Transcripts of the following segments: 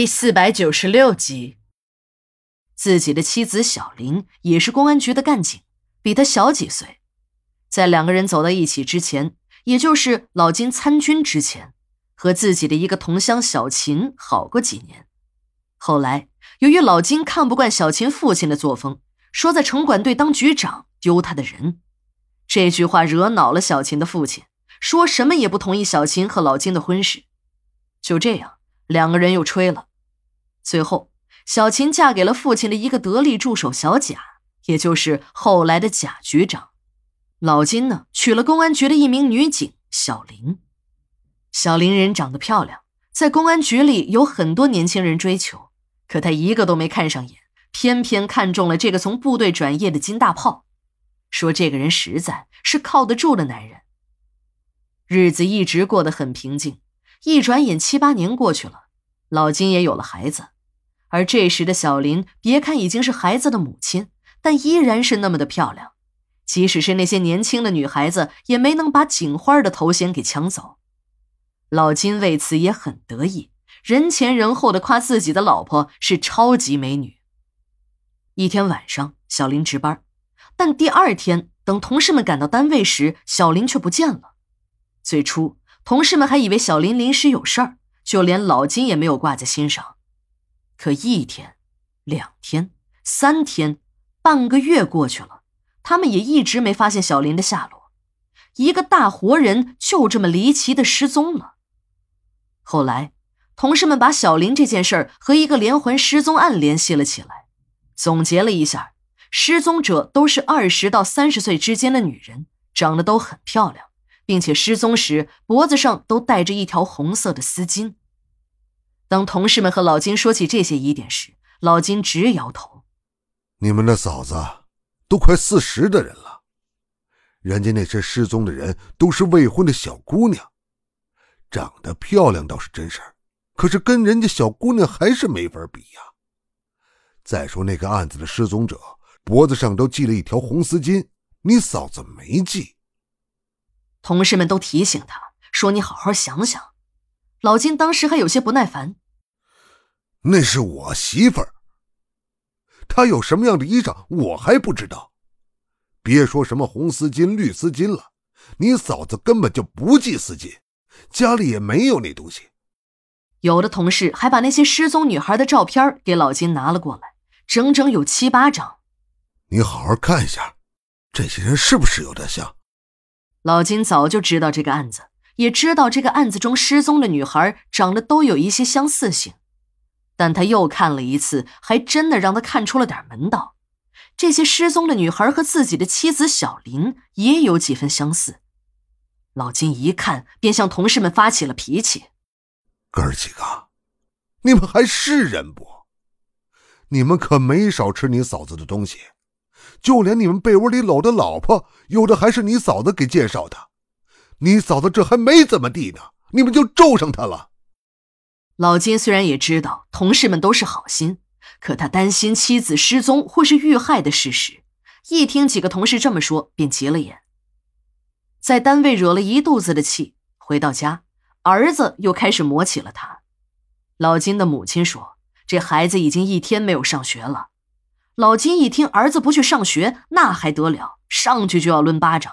第四百九十六集，自己的妻子小林也是公安局的干警，比他小几岁。在两个人走到一起之前，也就是老金参军之前，和自己的一个同乡小秦好过几年。后来，由于老金看不惯小秦父亲的作风，说在城管队当局长丢他的人，这句话惹恼了小秦的父亲，说什么也不同意小秦和老金的婚事。就这样。两个人又吹了，最后小琴嫁给了父亲的一个得力助手小贾，也就是后来的贾局长。老金呢，娶了公安局的一名女警小林。小林人长得漂亮，在公安局里有很多年轻人追求，可她一个都没看上眼，偏偏看中了这个从部队转业的金大炮，说这个人实在是靠得住的男人。日子一直过得很平静。一转眼七八年过去了，老金也有了孩子，而这时的小林，别看已经是孩子的母亲，但依然是那么的漂亮，即使是那些年轻的女孩子，也没能把警花的头衔给抢走。老金为此也很得意，人前人后的夸自己的老婆是超级美女。一天晚上，小林值班，但第二天等同事们赶到单位时，小林却不见了。最初。同事们还以为小林临时有事儿，就连老金也没有挂在心上。可一天、两天、三天、半个月过去了，他们也一直没发现小林的下落。一个大活人就这么离奇的失踪了。后来，同事们把小林这件事儿和一个连环失踪案联系了起来，总结了一下，失踪者都是二十到三十岁之间的女人，长得都很漂亮。并且失踪时脖子上都戴着一条红色的丝巾。当同事们和老金说起这些疑点时，老金直摇头：“你们的嫂子都快四十的人了，人家那些失踪的人都是未婚的小姑娘，长得漂亮倒是真事儿，可是跟人家小姑娘还是没法比呀。再说那个案子的失踪者脖子上都系了一条红丝巾，你嫂子没系。”同事们都提醒他说：“你好好想想。”老金当时还有些不耐烦：“那是我媳妇儿，她有什么样的衣裳，我还不知道。别说什么红丝巾、绿丝巾了，你嫂子根本就不系丝巾，家里也没有那东西。”有的同事还把那些失踪女孩的照片给老金拿了过来，整整有七八张。你好好看一下，这些人是不是有点像？老金早就知道这个案子，也知道这个案子中失踪的女孩长得都有一些相似性，但他又看了一次，还真的让他看出了点门道。这些失踪的女孩和自己的妻子小林也有几分相似。老金一看，便向同事们发起了脾气：“哥儿几个，你们还是人不？你们可没少吃你嫂子的东西。”就连你们被窝里搂的老婆，有的还是你嫂子给介绍的。你嫂子这还没怎么地呢，你们就咒上她了。老金虽然也知道同事们都是好心，可他担心妻子失踪或是遇害的事实。一听几个同事这么说，便急了眼。在单位惹了一肚子的气，回到家，儿子又开始磨起了他。老金的母亲说：“这孩子已经一天没有上学了。”老金一听儿子不去上学，那还得了？上去就要抡巴掌。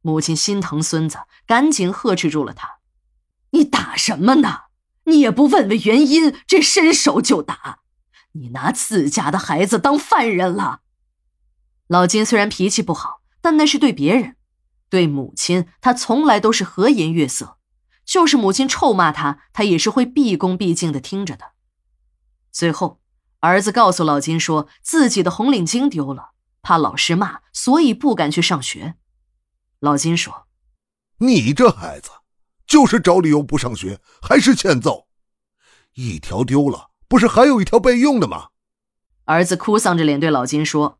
母亲心疼孙子，赶紧呵斥住了他：“你打什么呢？你也不问问原因，这伸手就打，你拿自家的孩子当犯人了。”老金虽然脾气不好，但那是对别人，对母亲他从来都是和颜悦色，就是母亲臭骂他，他也是会毕恭毕敬的听着的。最后。儿子告诉老金说，自己的红领巾丢了，怕老师骂，所以不敢去上学。老金说：“你这孩子，就是找理由不上学，还是欠揍。一条丢了，不是还有一条备用的吗？”儿子哭丧着脸对老金说：“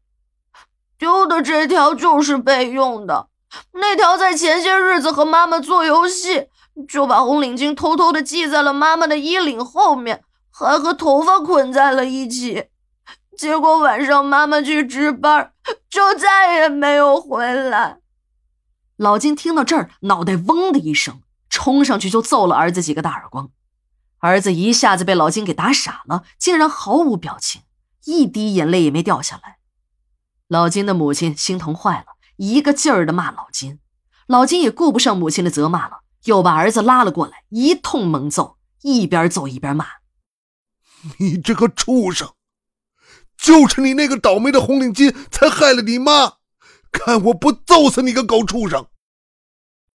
丢的这条就是备用的，那条在前些日子和妈妈做游戏，就把红领巾偷偷的系在了妈妈的衣领后面。”还和头发捆在了一起，结果晚上妈妈去值班，就再也没有回来。老金听到这儿，脑袋嗡的一声，冲上去就揍了儿子几个大耳光。儿子一下子被老金给打傻了，竟然毫无表情，一滴眼泪也没掉下来。老金的母亲心疼坏了，一个劲儿的骂老金。老金也顾不上母亲的责骂了，又把儿子拉了过来，一通猛揍，一边揍一边骂：“你这个畜生！就是你那个倒霉的红领巾才害了你妈！看我不揍死你个狗畜生！”